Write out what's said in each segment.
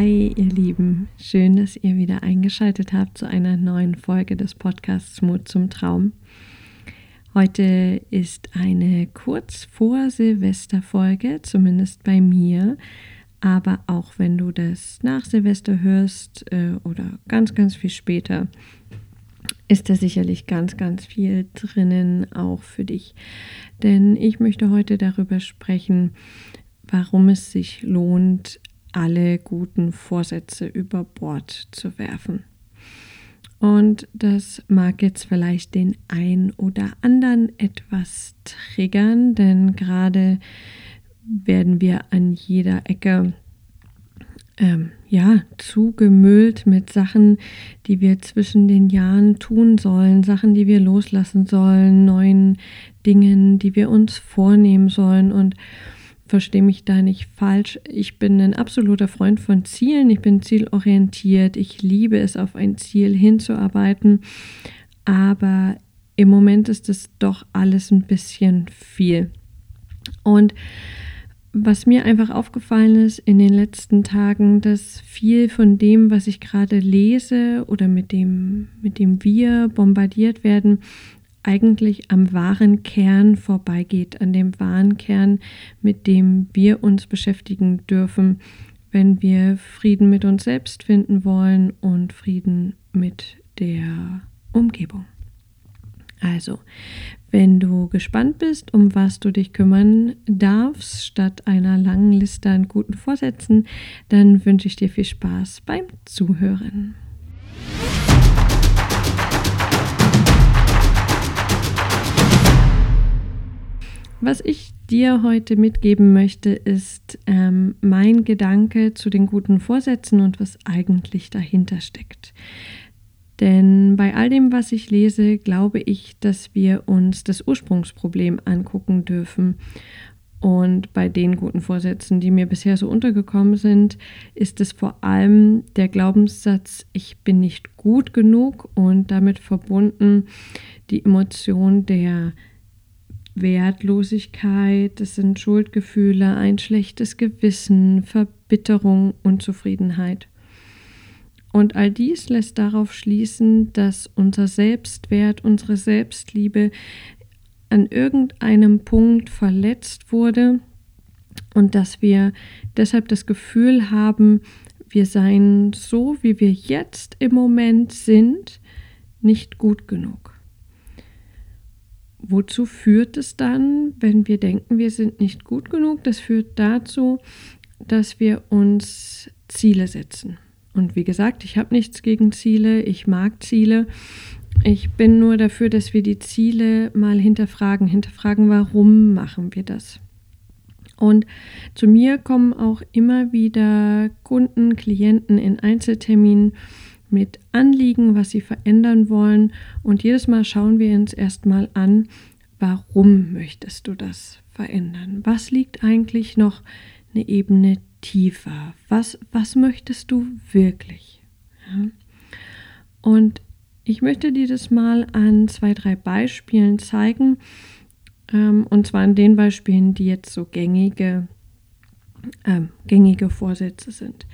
Hi, ihr Lieben. Schön, dass ihr wieder eingeschaltet habt zu einer neuen Folge des Podcasts Mut zum Traum. Heute ist eine kurz vor Silvester-Folge, zumindest bei mir. Aber auch wenn du das nach Silvester hörst äh, oder ganz, ganz viel später, ist da sicherlich ganz, ganz viel drinnen auch für dich. Denn ich möchte heute darüber sprechen, warum es sich lohnt, alle guten Vorsätze über Bord zu werfen. Und das mag jetzt vielleicht den ein oder anderen etwas triggern, denn gerade werden wir an jeder Ecke ähm, ja zugemüllt mit Sachen, die wir zwischen den Jahren tun sollen, Sachen, die wir loslassen sollen, neuen Dingen, die wir uns vornehmen sollen und verstehe mich da nicht falsch. Ich bin ein absoluter Freund von Zielen. Ich bin zielorientiert. Ich liebe es, auf ein Ziel hinzuarbeiten. Aber im Moment ist es doch alles ein bisschen viel. Und was mir einfach aufgefallen ist in den letzten Tagen, dass viel von dem, was ich gerade lese oder mit dem, mit dem wir bombardiert werden, eigentlich am wahren Kern vorbeigeht, an dem wahren Kern, mit dem wir uns beschäftigen dürfen, wenn wir Frieden mit uns selbst finden wollen und Frieden mit der Umgebung. Also, wenn du gespannt bist, um was du dich kümmern darfst, statt einer langen Liste an guten Vorsätzen, dann wünsche ich dir viel Spaß beim Zuhören. Was ich dir heute mitgeben möchte, ist ähm, mein Gedanke zu den guten Vorsätzen und was eigentlich dahinter steckt. Denn bei all dem, was ich lese, glaube ich, dass wir uns das Ursprungsproblem angucken dürfen. Und bei den guten Vorsätzen, die mir bisher so untergekommen sind, ist es vor allem der Glaubenssatz, ich bin nicht gut genug und damit verbunden die Emotion der Wertlosigkeit, es sind Schuldgefühle, ein schlechtes Gewissen, Verbitterung, Unzufriedenheit. Und all dies lässt darauf schließen, dass unser Selbstwert, unsere Selbstliebe an irgendeinem Punkt verletzt wurde und dass wir deshalb das Gefühl haben, wir seien so, wie wir jetzt im Moment sind, nicht gut genug. Wozu führt es dann, wenn wir denken, wir sind nicht gut genug? Das führt dazu, dass wir uns Ziele setzen. Und wie gesagt, ich habe nichts gegen Ziele, ich mag Ziele. Ich bin nur dafür, dass wir die Ziele mal hinterfragen, hinterfragen, warum machen wir das. Und zu mir kommen auch immer wieder Kunden, Klienten in Einzelterminen mit Anliegen, was sie verändern wollen. Und jedes Mal schauen wir uns erstmal an, warum möchtest du das verändern? Was liegt eigentlich noch eine Ebene tiefer? Was, was möchtest du wirklich? Ja? Und ich möchte dir das mal an zwei, drei Beispielen zeigen. Ähm, und zwar an den Beispielen, die jetzt so gängige, äh, gängige Vorsätze sind.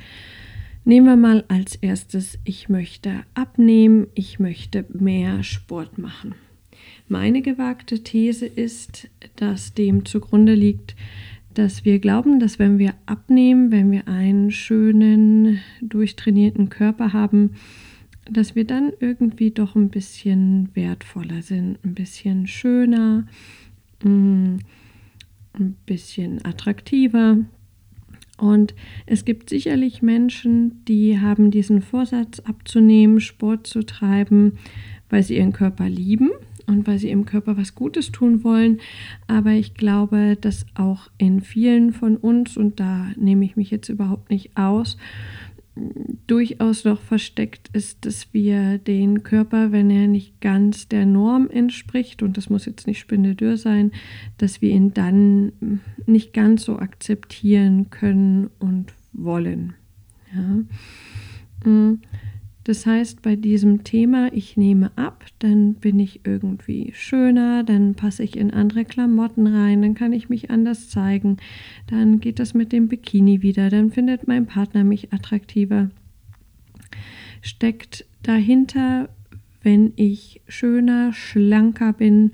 Nehmen wir mal als erstes, ich möchte abnehmen, ich möchte mehr Sport machen. Meine gewagte These ist, dass dem zugrunde liegt, dass wir glauben, dass wenn wir abnehmen, wenn wir einen schönen, durchtrainierten Körper haben, dass wir dann irgendwie doch ein bisschen wertvoller sind, ein bisschen schöner, mm, ein bisschen attraktiver, und es gibt sicherlich Menschen, die haben diesen Vorsatz abzunehmen, Sport zu treiben, weil sie ihren Körper lieben und weil sie ihrem Körper was Gutes tun wollen. Aber ich glaube, dass auch in vielen von uns, und da nehme ich mich jetzt überhaupt nicht aus, durchaus noch versteckt ist, dass wir den Körper, wenn er nicht ganz der Norm entspricht, und das muss jetzt nicht spindeldürr sein, dass wir ihn dann nicht ganz so akzeptieren können und wollen. Ja. Das heißt, bei diesem Thema, ich nehme ab, dann bin ich irgendwie schöner, dann passe ich in andere Klamotten rein, dann kann ich mich anders zeigen, dann geht das mit dem Bikini wieder, dann findet mein Partner mich attraktiver. Steckt dahinter, wenn ich schöner, schlanker bin,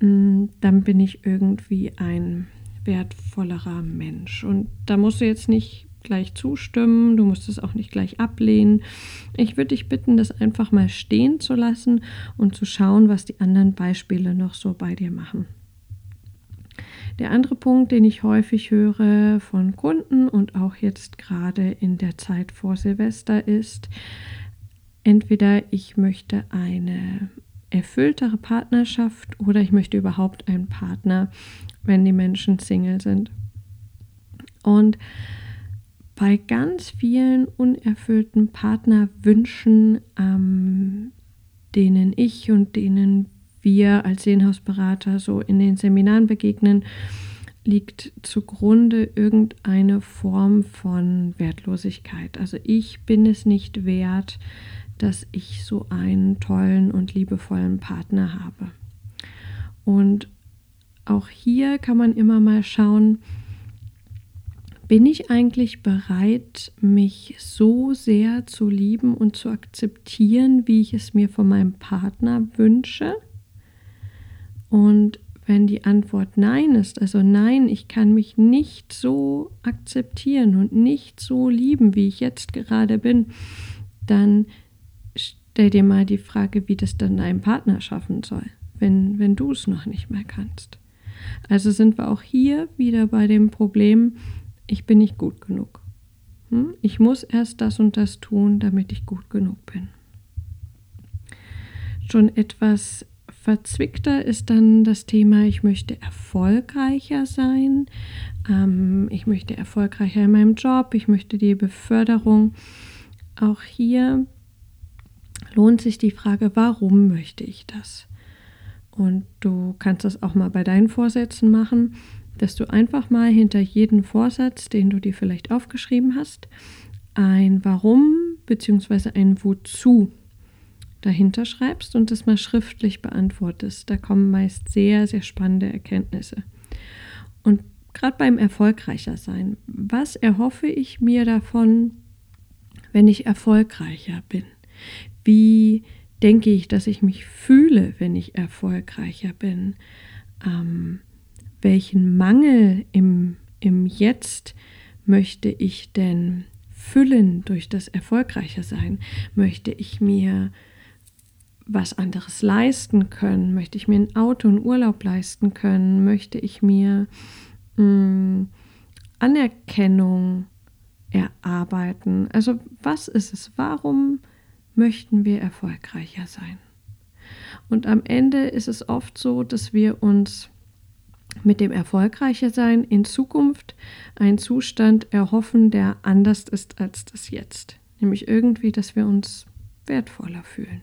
mm, dann bin ich irgendwie ein wertvollerer Mensch. Und da musst du jetzt nicht gleich zustimmen, du musst es auch nicht gleich ablehnen. Ich würde dich bitten, das einfach mal stehen zu lassen und zu schauen, was die anderen Beispiele noch so bei dir machen. Der andere Punkt, den ich häufig höre von Kunden und auch jetzt gerade in der Zeit vor Silvester ist, entweder ich möchte eine erfülltere Partnerschaft oder ich möchte überhaupt einen Partner, wenn die Menschen Single sind. Und bei ganz vielen unerfüllten Partnerwünschen, ähm, denen ich und denen wir als Seelenhausberater so in den Seminaren begegnen, liegt zugrunde irgendeine Form von Wertlosigkeit. Also ich bin es nicht wert, dass ich so einen tollen und liebevollen Partner habe. Und auch hier kann man immer mal schauen, bin ich eigentlich bereit, mich so sehr zu lieben und zu akzeptieren, wie ich es mir von meinem Partner wünsche? Und wenn die Antwort Nein ist, also nein, ich kann mich nicht so akzeptieren und nicht so lieben, wie ich jetzt gerade bin, dann stell dir mal die Frage, wie das dann dein Partner schaffen soll, wenn, wenn du es noch nicht mehr kannst. Also sind wir auch hier wieder bei dem Problem, ich bin nicht gut genug. Hm? Ich muss erst das und das tun, damit ich gut genug bin. Schon etwas verzwickter ist dann das Thema, ich möchte erfolgreicher sein, ähm, ich möchte erfolgreicher in meinem Job, ich möchte die Beförderung. Auch hier lohnt sich die Frage, warum möchte ich das? Und du kannst das auch mal bei deinen Vorsätzen machen dass du einfach mal hinter jeden Vorsatz, den du dir vielleicht aufgeschrieben hast, ein Warum bzw. ein Wozu dahinter schreibst und das mal schriftlich beantwortest. Da kommen meist sehr, sehr spannende Erkenntnisse. Und gerade beim erfolgreicher sein, was erhoffe ich mir davon, wenn ich erfolgreicher bin? Wie denke ich, dass ich mich fühle, wenn ich erfolgreicher bin? Ähm, welchen Mangel im, im Jetzt möchte ich denn füllen durch das erfolgreiche Sein? Möchte ich mir was anderes leisten können? Möchte ich mir ein Auto und Urlaub leisten können? Möchte ich mir mh, hm, Anerkennung erarbeiten? Also was ist es? Warum möchten wir erfolgreicher sein? Und am Ende ist es oft so, dass wir uns mit dem erfolgreicher sein in Zukunft einen Zustand erhoffen, der anders ist als das Jetzt. Nämlich irgendwie, dass wir uns wertvoller fühlen.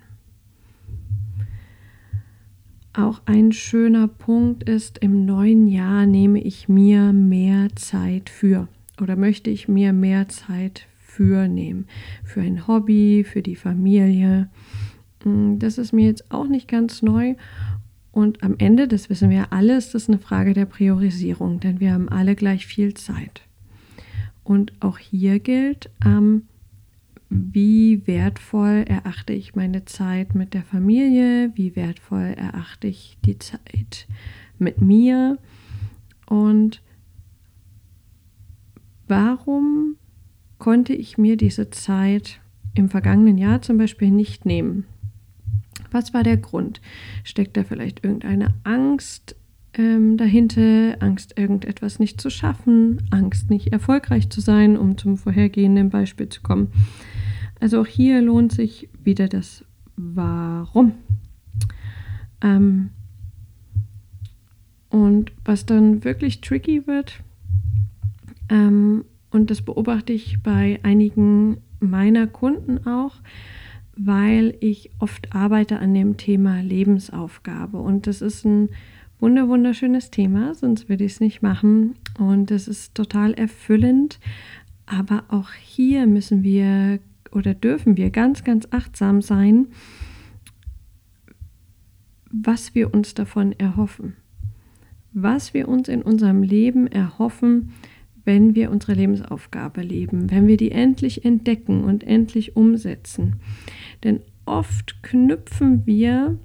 Auch ein schöner Punkt ist, im neuen Jahr nehme ich mir mehr Zeit für oder möchte ich mir mehr Zeit für nehmen. Für ein Hobby, für die Familie. Hm, das ist mir jetzt auch nicht ganz neu und am Ende, das wissen wir alle, ist das eine Frage der Priorisierung, denn wir haben alle gleich viel Zeit. Und auch hier gilt, ähm, wie wertvoll erachte ich meine Zeit mit der Familie, wie wertvoll erachte ich die Zeit mit mir und warum konnte ich mir diese Zeit im vergangenen Jahr zum Beispiel nicht nehmen. Was war der Grund? Steckt da vielleicht irgendeine Angst ähm, dahinter? Angst, irgendetwas nicht zu schaffen? Angst, nicht erfolgreich zu sein, um zum vorhergehenden Beispiel zu kommen? Also auch hier lohnt sich wieder das Warum. Ähm, und was dann wirklich tricky wird, ähm, und das beobachte ich bei einigen meiner Kunden auch, weil ich oft arbeite an dem Thema Lebensaufgabe. Und das ist ein wunder wunderschönes Thema, sonst würde ich es nicht machen. Und es ist total erfüllend. Aber auch hier müssen wir oder dürfen wir ganz, ganz achtsam sein, was wir uns davon erhoffen. Was wir uns in unserem Leben erhoffen, wenn wir unsere Lebensaufgabe leben, wenn wir die endlich entdecken und endlich umsetzen. Denn oft knüpfen wir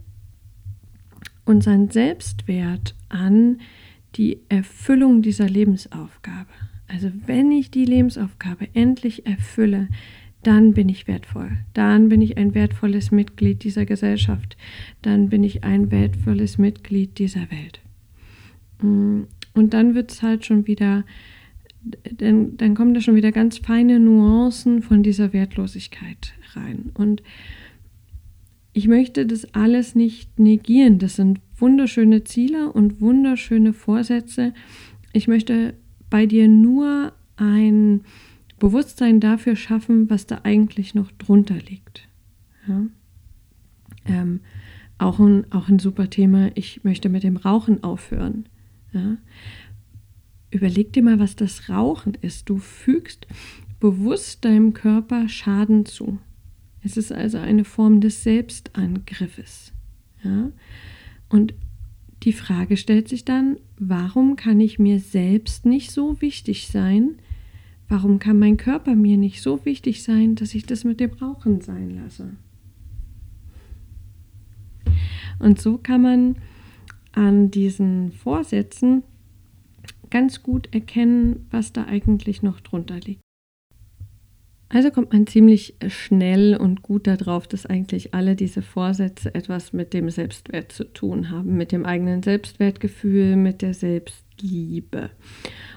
unseren Selbstwert an die Erfüllung dieser Lebensaufgabe. Also wenn ich die Lebensaufgabe endlich erfülle, dann bin ich wertvoll. Dann bin ich ein wertvolles Mitglied dieser Gesellschaft. Dann bin ich ein wertvolles Mitglied dieser Welt. Mm, und dann wird es halt schon wieder, dann, dann kommen da schon wieder ganz feine Nuancen von dieser Wertlosigkeit rein. Und ich möchte das alles nicht negieren. Das sind wunderschöne Ziele und wunderschöne Vorsätze. Ich möchte bei dir nur ein Bewusstsein dafür schaffen, was da eigentlich noch drunter liegt. Ja? Ähm, auch, ein, auch ein super Thema, ich möchte mit dem Rauchen aufhören. Ja? Überleg dir mal, was das Rauchen ist. Du fügst bewusst deinem Körper Schaden zu. Es ist also eine Form des Selbstangriffes. Ja? Und die Frage stellt sich dann, warum kann ich mir selbst nicht so wichtig sein? Warum kann mein Körper mir nicht so wichtig sein, dass ich das mit dem Rauchen sein lasse? Und so kann man an diesen Vorsätzen ganz gut erkennen, was da eigentlich noch drunter liegt. Also kommt man ziemlich schnell und gut darauf, dass eigentlich alle diese Vorsätze etwas mit dem Selbstwert zu tun haben, mit dem eigenen Selbstwertgefühl, mit der Selbstliebe.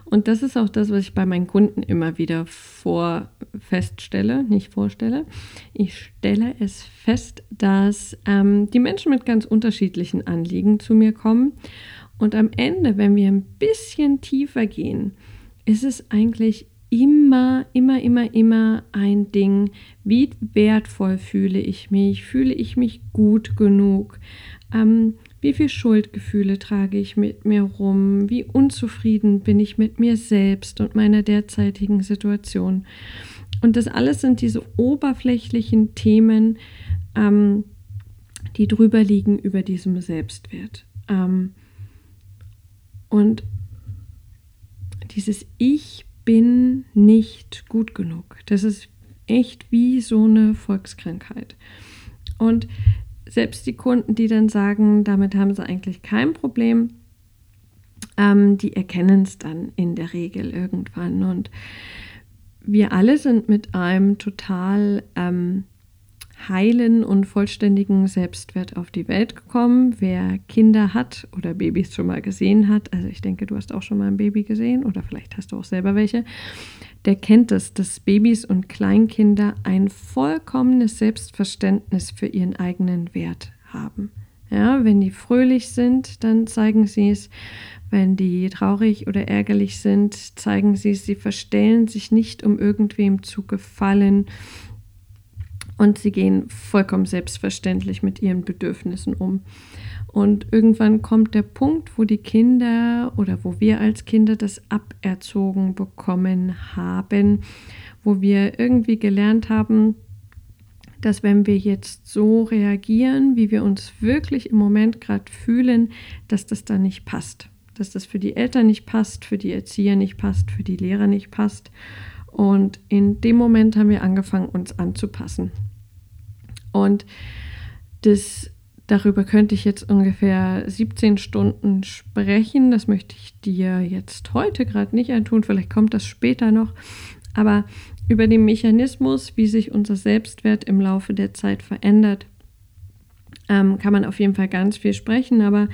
Und das ist auch das, was ich bei meinen Kunden immer wieder vor feststelle, nicht vorstelle. Ich stelle es fest, dass ähm, die Menschen mit ganz unterschiedlichen Anliegen zu mir kommen. Und am Ende, wenn wir ein bisschen tiefer gehen, ist es eigentlich immer, immer, immer, immer ein Ding, wie wertvoll fühle ich mich, fühle ich mich gut genug, ähm, wie viel Schuldgefühle trage ich mit mir rum, wie unzufrieden bin ich mit mir selbst und meiner derzeitigen Situation. Und das alles sind diese oberflächlichen Themen, ähm, die drüber liegen über diesem Selbstwert. Ähm, und dieses Ich bin nicht gut genug. Das ist echt wie so eine Volkskrankheit. Und selbst die Kunden, die dann sagen, damit haben sie eigentlich kein Problem, ähm, die erkennen es dann in der Regel irgendwann. Und wir alle sind mit einem total ähm, heilen und vollständigen Selbstwert auf die Welt gekommen. Wer Kinder hat oder Babys schon mal gesehen hat, also ich denke, du hast auch schon mal ein Baby gesehen oder vielleicht hast du auch selber welche, der kennt es, dass Babys und Kleinkinder ein vollkommenes Selbstverständnis für ihren eigenen Wert haben. Ja, wenn die fröhlich sind, dann zeigen sie es. Wenn die traurig oder ärgerlich sind, zeigen sie es. Sie verstellen sich nicht, um irgendwem zu gefallen und sie gehen vollkommen selbstverständlich mit ihren Bedürfnissen um. Und irgendwann kommt der Punkt, wo die Kinder oder wo wir als Kinder das aberzogen bekommen haben, wo wir irgendwie gelernt haben, dass wenn wir jetzt so reagieren, wie wir uns wirklich im Moment gerade fühlen, dass das dann nicht passt. Dass das für die Eltern nicht passt, für die Erzieher nicht passt, für die Lehrer nicht passt. Und in dem Moment haben wir angefangen, uns anzupassen. Und das, darüber könnte ich jetzt ungefähr 17 Stunden sprechen. Das möchte ich dir jetzt heute gerade nicht antun. Vielleicht kommt das später noch. Aber über den Mechanismus, wie sich unser Selbstwert im Laufe der Zeit verändert, ähm, kann man auf jeden Fall ganz viel sprechen. Aber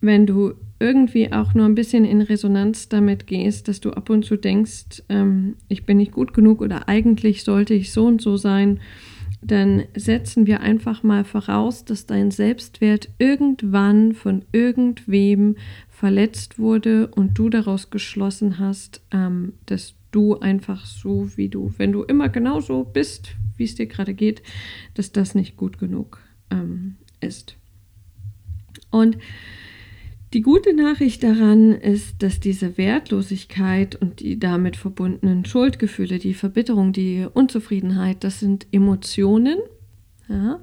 wenn du irgendwie auch nur ein bisschen in Resonanz damit gehst, dass du ab und zu denkst, ähm, ich bin nicht gut genug oder eigentlich sollte ich so und so sein, dann setzen wir einfach mal voraus, dass dein Selbstwert irgendwann von irgendwem verletzt wurde und du daraus geschlossen hast, ähm, dass du einfach so wie du, wenn du immer genau so bist, wie es dir gerade geht, dass das nicht gut genug ähm, ist. Und Die gute Nachricht daran ist, dass diese Wertlosigkeit und die damit verbundenen Schuldgefühle, die Verbitterung, die Unzufriedenheit, das sind Emotionen. Ja?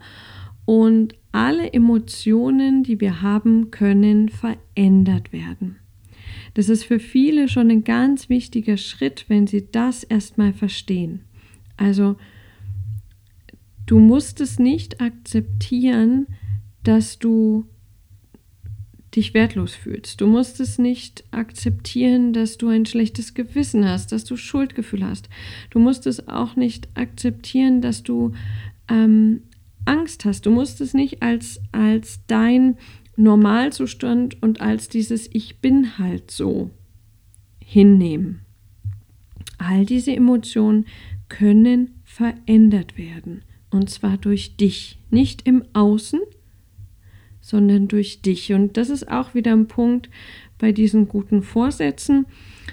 Und alle Emotionen, die wir haben, können verändert werden. Das ist für viele schon ein ganz wichtiger Schritt, wenn sie das erstmal verstehen. Also, du musst es nicht akzeptieren, dass du dich wertlos fühlst. Du musst es nicht akzeptieren, dass du ein schlechtes Gewissen hast, dass du Schuldgefühl hast. Du musst es auch nicht akzeptieren, dass du ähm, Angst hast. Du musst es nicht als, als dein Normalzustand und als dieses Ich bin halt so hinnehmen. All diese Emotionen können verändert werden. Und zwar durch dich, nicht im Außen, sondern durch dich. Und das ist auch wieder ein Punkt bei diesen guten Vorsätzen.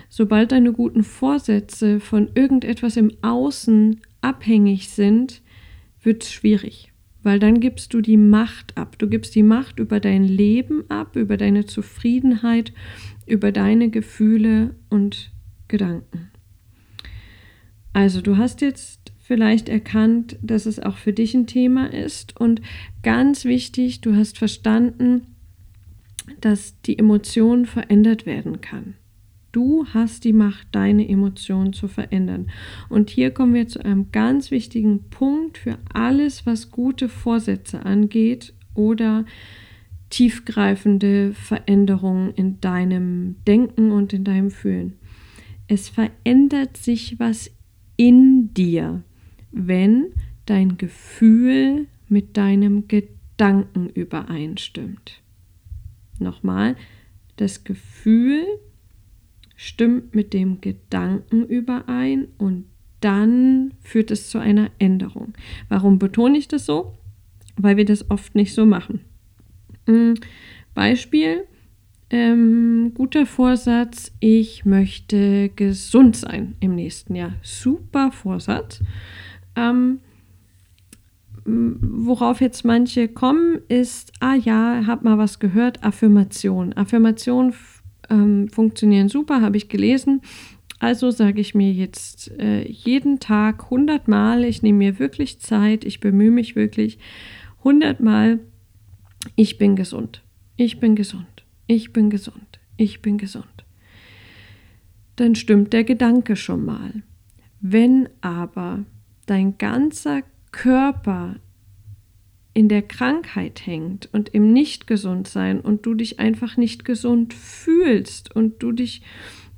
Sobald deine guten Vorsätze von irgendetwas im Außen abhängig sind, wird es schwierig, weil dann gibst du die Macht ab. Du gibst die Macht über dein Leben ab, über deine Zufriedenheit, über deine Gefühle und Gedanken. Also du hast jetzt vielleicht erkannt, dass es auch für dich ein Thema ist. Und ganz wichtig, du hast verstanden, dass die Emotion verändert werden kann. Du hast die Macht, deine Emotionen zu verändern. Und hier kommen wir zu einem ganz wichtigen Punkt für alles, was gute Vorsätze angeht oder tiefgreifende Veränderungen in deinem Denken und in deinem Fühlen. Es verändert sich was in dir wenn dein Gefühl mit deinem Gedanken übereinstimmt. Nochmal, das Gefühl stimmt mit dem Gedanken überein und dann führt es zu einer Änderung. Warum betone ich das so? Weil wir das oft nicht so machen. Hm, Beispiel, ähm, guter Vorsatz, ich möchte gesund sein im nächsten Jahr. Super Vorsatz. Ähm, worauf jetzt manche kommen, ist, ah ja, hab mal was gehört, Affirmation. Affirmation ähm, funktionieren super, habe ich gelesen. Also sage ich mir jetzt äh, jeden Tag 100 Mal, ich nehme mir wirklich Zeit, ich bemühe mich wirklich 100 Mal, ich bin gesund, ich bin gesund, ich bin gesund, ich bin gesund. Dann stimmt der Gedanke schon mal. Wenn aber dein ganzer Körper in der Krankheit hängt und im Nicht-Gesund-Sein und du dich einfach nicht gesund fühlst und du dich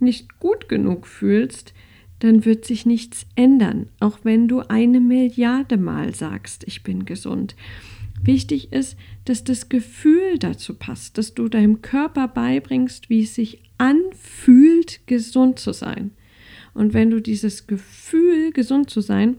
nicht gut genug fühlst, dann wird sich nichts ändern, auch wenn du eine Milliarde Mal sagst, ich bin gesund. Wichtig ist, dass das Gefühl dazu passt, dass du deinem Körper beibringst, wie es sich anfühlt, gesund zu sein. Und wenn du dieses Gefühl, gesund zu sein,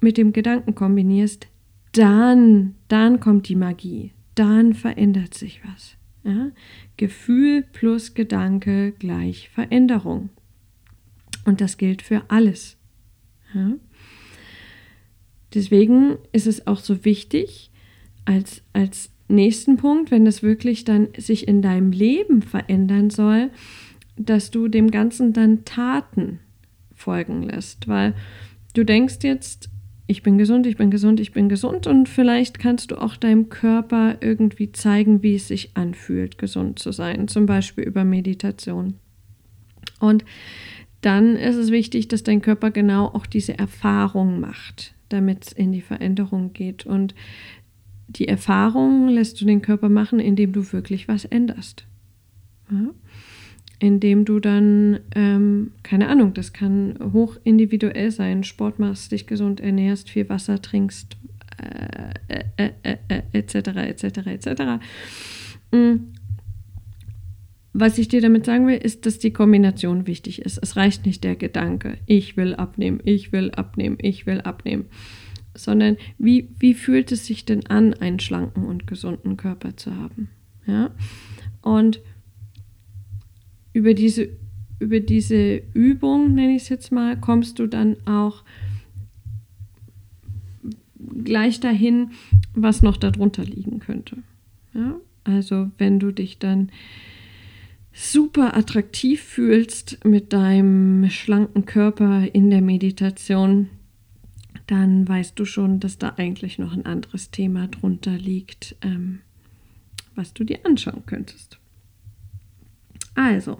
mit dem Gedanken kombinierst, dann, dann kommt die Magie. Dann verändert sich was. Ja? Gefühl plus Gedanke gleich Veränderung. Und das gilt für alles. Ja? Deswegen ist es auch so wichtig, als, als nächsten Punkt, wenn das wirklich dann sich in deinem Leben verändern soll, dass du dem Ganzen dann Taten folgen lässt. Weil du denkst jetzt, ich bin gesund, ich bin gesund, ich bin gesund und vielleicht kannst du auch deinem Körper irgendwie zeigen, wie es sich anfühlt, gesund zu sein, zum Beispiel über Meditation. Und dann ist es wichtig, dass dein Körper genau auch diese Erfahrung macht, damit es in die Veränderung geht. Und die Erfahrung lässt du den Körper machen, indem du wirklich was änderst. Indem du dann, ähm, keine Ahnung, das kann hoch individuell sein, Sport machst, dich gesund ernährst, viel Wasser trinkst, etc., etc., etc. Was ich dir damit sagen will, ist, dass die Kombination wichtig ist. Es reicht nicht der Gedanke, ich will abnehmen, ich will abnehmen, ich will abnehmen, sondern wie, wie fühlt es sich denn an, einen schlanken und gesunden Körper zu haben? Ja? Und über diese, über diese Übung, nenne ich es jetzt mal, kommst du dann auch gleich dahin, was noch darunter liegen könnte. Ja? Also wenn du dich dann super attraktiv fühlst mit deinem schlanken Körper in der Meditation, dann weißt du schon, dass da eigentlich noch ein anderes Thema drunter liegt, ähm, was du dir anschauen könntest. Also,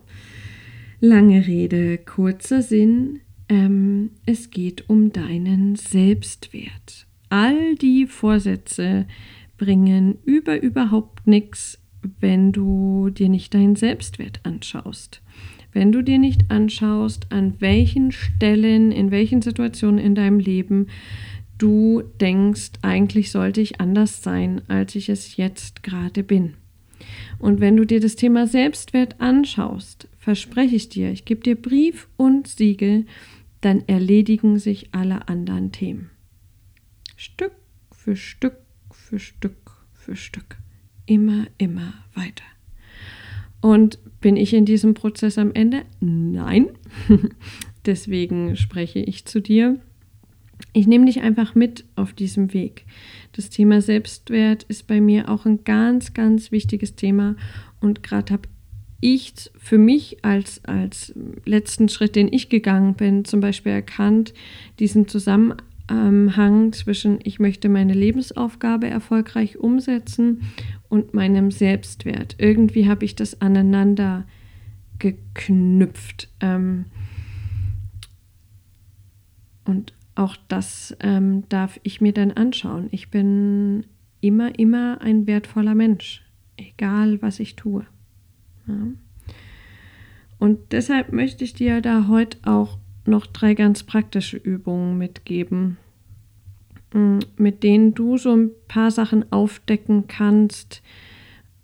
lange Rede, kurzer Sinn, ähm, es geht um deinen Selbstwert. All die Vorsätze bringen über überhaupt nichts, wenn du dir nicht deinen Selbstwert anschaust. Wenn du dir nicht anschaust, an welchen Stellen, in welchen Situationen in deinem Leben du denkst, eigentlich sollte ich anders sein, als ich es jetzt gerade bin. Und wenn du dir das Thema Selbstwert anschaust, verspreche ich dir, ich gebe dir Brief und Siegel, dann erledigen sich alle anderen Themen. Stück für Stück für Stück für Stück. Immer, immer weiter. Und bin ich in diesem Prozess am Ende? Nein. Deswegen spreche ich zu dir. Ich nehme dich einfach mit auf diesem Weg. Das Thema Selbstwert ist bei mir auch ein ganz, ganz wichtiges Thema. Und gerade habe ich für mich als, als letzten Schritt, den ich gegangen bin, zum Beispiel erkannt, diesen Zusammenhang zwischen ich möchte meine Lebensaufgabe erfolgreich umsetzen und meinem Selbstwert. Irgendwie habe ich das aneinander geknüpft. Ähm, und auch das ähm, darf ich mir dann anschauen. Ich bin immer, immer ein wertvoller Mensch, egal was ich tue. Ja. Und deshalb möchte ich dir da heute auch noch drei ganz praktische Übungen mitgeben, mm, mit denen du so ein paar Sachen aufdecken kannst,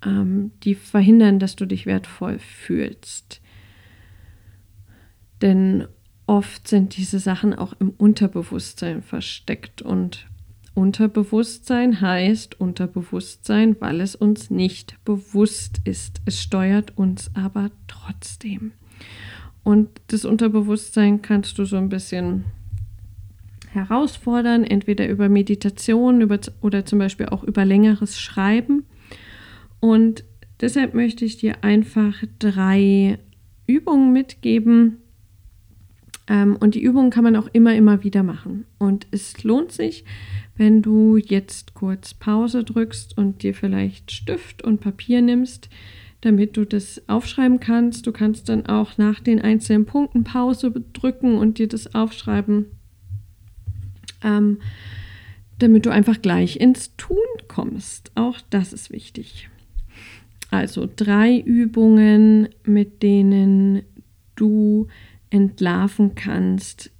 ähm, die verhindern, dass du dich wertvoll fühlst. Denn oft sind diese Sachen auch im Unterbewusstsein versteckt und Unterbewusstsein heißt Unterbewusstsein, weil es uns nicht bewusst ist. Es steuert uns aber trotzdem. Und das Unterbewusstsein kannst du so ein bisschen herausfordern, entweder über Meditation über, oder zum Beispiel auch über längeres Schreiben. Und deshalb möchte ich dir einfach drei Übungen mitgeben, und die Übungen kann man auch immer, immer wieder machen. Und es lohnt sich, wenn du jetzt kurz Pause drückst und dir vielleicht Stift und Papier nimmst, damit du das aufschreiben kannst. Du kannst dann auch nach den einzelnen Punkten Pause drücken und dir das aufschreiben, ähm, damit du einfach gleich ins Tun kommst. Auch das ist wichtig. Also drei Übungen, mit denen du entlarven kannst,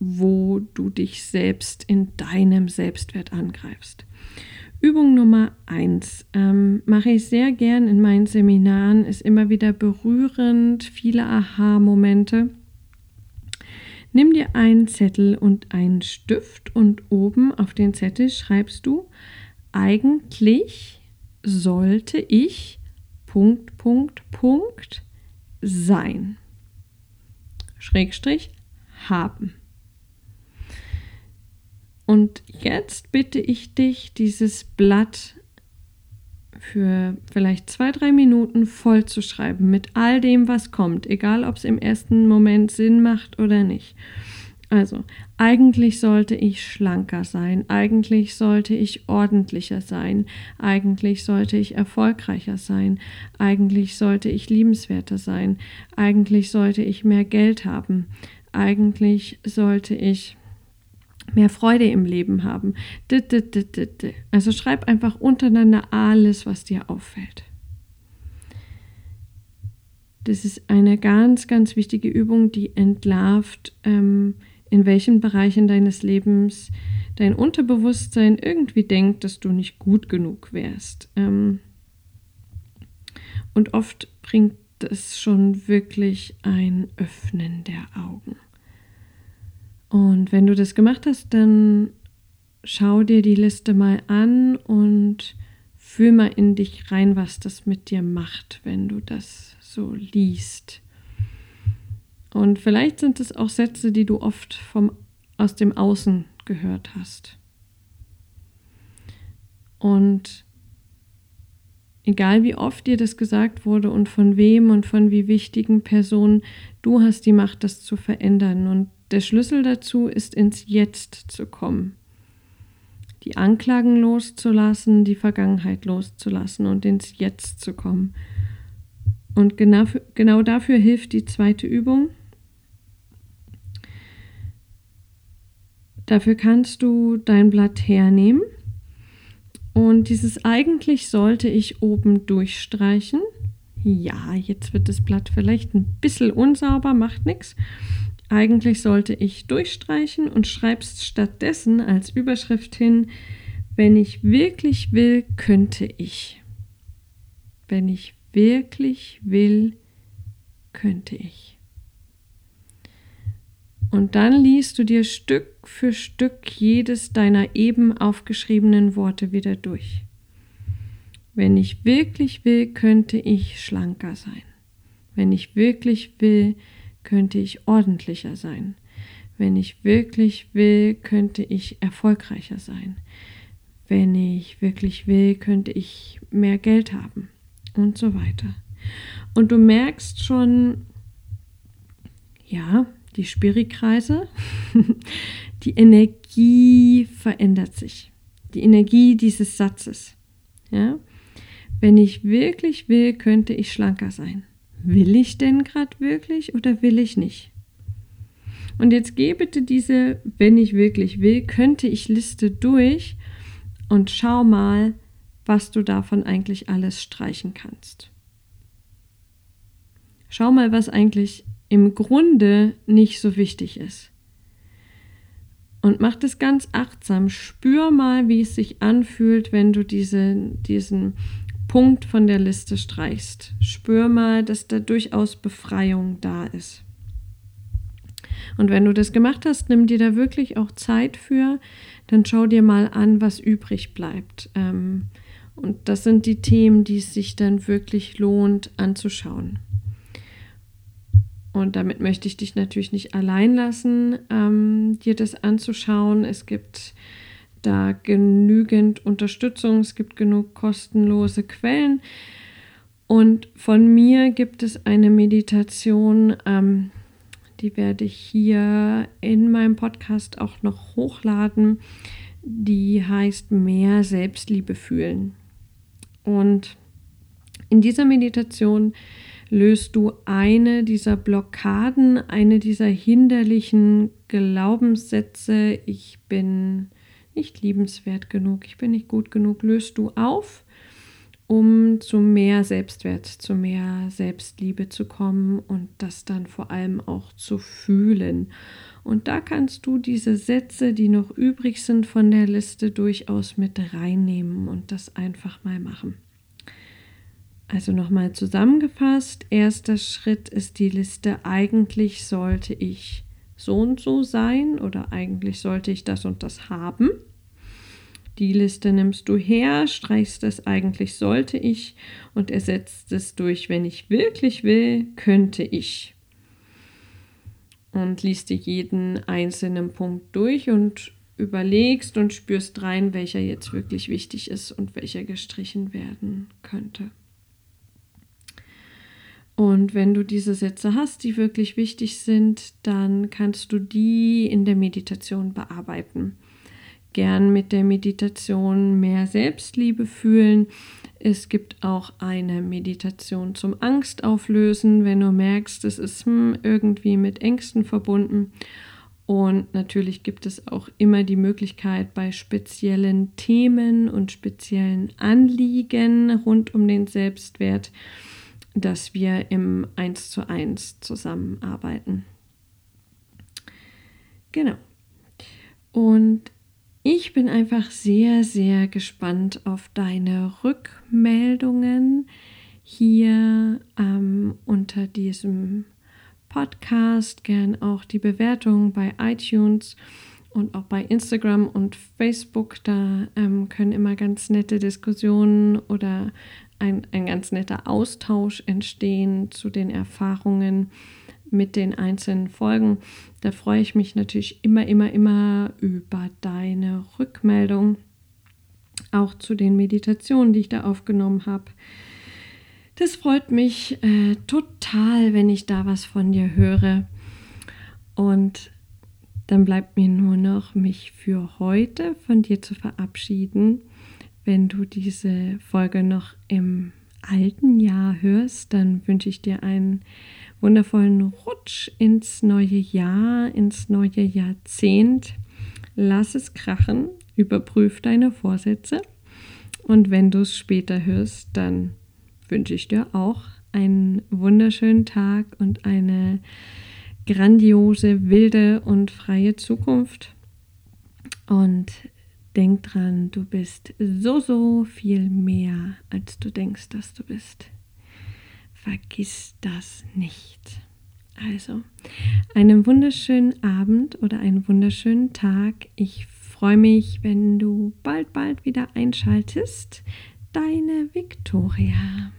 wo du dich selbst in deinem Selbstwert angreifst. Übung Nummer eins ähm, mache ich sehr gern in meinen Seminaren, ist immer wieder berührend, viele Aha-Momente. Nimm dir einen Zettel und einen Stift und oben auf den Zettel schreibst du, eigentlich sollte ich Punkt, Punkt, Punkt sein. Schrägstrich haben. Und jetzt bitte ich dich, dieses Blatt für vielleicht zwei, drei Minuten voll zu schreiben mit all dem, was kommt, egal ob es im ersten Moment Sinn macht oder nicht. Also, eigentlich sollte ich schlanker sein, eigentlich sollte ich ordentlicher sein, eigentlich sollte ich erfolgreicher sein, eigentlich sollte ich liebenswerter sein, eigentlich sollte ich mehr Geld haben, eigentlich sollte ich mehr Freude im Leben haben. Also schreib einfach untereinander alles, was dir auffällt. Das ist eine ganz, ganz wichtige Übung, die entlarvt ähm, in welchen Bereichen deines Lebens dein Unterbewusstsein irgendwie denkt, dass du nicht gut genug wärst. Ähm, und oft bringt es schon wirklich ein Öffnen der Augen. Und wenn du das gemacht hast, dann schau dir die Liste mal an und fühl mal in dich rein, was das mit dir macht, wenn du das so liest. Und vielleicht sind es auch Sätze, die du oft vom, aus dem Außen gehört hast. Und Egal wie oft dir das gesagt wurde und von wem und von wie wichtigen Personen, du hast die Macht, das zu verändern. Und der Schlüssel dazu ist, ins Jetzt zu kommen. Die Anklagen loszulassen, die Vergangenheit loszulassen und ins Jetzt zu kommen. Und genau, genau dafür hilft die zweite Übung. Dafür kannst du dein Blatt hernehmen und dieses eigentlich sollte ich oben durchstreichen. Ja, jetzt wird das Blatt vielleicht ein bisschen unsauber, macht nichts. Eigentlich sollte ich durchstreichen und schreibst stattdessen als Überschrift hin, wenn ich wirklich will, könnte ich. Wenn ich wirklich will, könnte ich. Und dann liest du dir Stück für Stück jedes deiner eben aufgeschriebenen Worte wieder durch. Wenn ich wirklich will, könnte ich schlanker sein. Wenn ich wirklich will, könnte ich ordentlicher sein. Wenn ich wirklich will, könnte ich erfolgreicher sein. Wenn ich wirklich will, könnte ich mehr Geld haben und so weiter. Und du merkst schon, ja, die Spirikreise, die Energie verändert sich. Die Energie dieses Satzes. Ja? Wenn ich wirklich will, könnte ich schlanker sein. Will ich denn gerade wirklich oder will ich nicht? Und jetzt geh bitte diese, wenn ich wirklich will, könnte ich Liste durch und schau mal, was du davon eigentlich alles streichen kannst. Schau mal, was eigentlich im Grunde nicht so wichtig ist. Und mach das ganz achtsam. Spür mal, wie es sich anfühlt, wenn du diese, diesen Punkt von der Liste streichst. Spür mal, dass da durchaus Befreiung da ist. Und wenn du das gemacht hast, nimm dir da wirklich auch Zeit für, dann schau dir mal an, was übrig bleibt. Ähm, und das sind die Themen, die es sich dann wirklich lohnt anzuschauen. Und damit möchte ich dich natürlich nicht allein lassen, ähm, dir das anzuschauen. Es gibt da genügend Unterstützung, es gibt genug kostenlose Quellen. Und von mir gibt es eine Meditation, ähm, die werde ich hier in meinem Podcast auch noch hochladen. Die heißt Mehr Selbstliebe fühlen. Und in dieser Meditation löst du eine dieser Blockaden, eine dieser hinderlichen Glaubenssätze, ich bin nicht liebenswert genug, ich bin nicht gut genug, löst du auf, um zu mehr Selbstwert, zu mehr Selbstliebe zu kommen und das dann vor allem auch zu fühlen. Und da kannst du diese Sätze, die noch übrig sind von der Liste, durchaus mit reinnehmen und das einfach mal machen. Also nochmal zusammengefasst, erster Schritt ist die Liste, eigentlich sollte ich so und so sein oder eigentlich sollte ich das und das haben. Die Liste nimmst du her, streichst das eigentlich sollte ich und ersetzt es durch, wenn ich wirklich will, könnte ich. Und liest dir jeden einzelnen Punkt durch und überlegst und spürst rein, welcher jetzt wirklich wichtig ist und welcher gestrichen werden könnte. Und wenn du diese Sätze hast, die wirklich wichtig sind, dann kannst du die in der Meditation bearbeiten. Gern mit der Meditation mehr Selbstliebe fühlen. Es gibt auch eine Meditation zum Angstauflösen, wenn du merkst, es ist hm, irgendwie mit Ängsten verbunden. Und natürlich gibt es auch immer die Möglichkeit, bei speziellen Themen und speziellen Anliegen rund um den Selbstwert dass wir im 1 zu 1 zusammenarbeiten. Genau. Und ich bin einfach sehr, sehr gespannt auf deine Rückmeldungen hier ähm, unter diesem Podcast. Gern auch die Bewertung bei iTunes und auch bei Instagram und Facebook. Da ähm, können immer ganz nette Diskussionen oder ein, ein ganz netter Austausch entstehen zu den Erfahrungen mit den einzelnen Folgen. Da freue ich mich natürlich immer, immer, immer über deine Rückmeldung. auch zu den Meditationen, die ich da aufgenommen habe. Das freut mich äh, total, wenn ich da was von dir höre. Und dann bleibt mir nur noch, mich für heute von dir zu verabschieden. Wenn du diese Folge noch im alten Jahr hörst, dann wünsche ich dir einen wundervollen Rutsch ins neue Jahr, ins neue Jahrzehnt. Lass es krachen, überprüf deine Vorsätze und wenn du es später hörst, dann wünsche ich dir auch einen wunderschönen Tag und eine grandiose, wilde und freie Zukunft. Und denk dran, du bist so, so viel mehr, als du denkst, dass du bist. Vergiss das nicht. Also, einen wunderschönen Abend oder einen wunderschönen Tag. Ich freue mich, wenn du bald, bald wieder einschaltest. Deine Viktoria.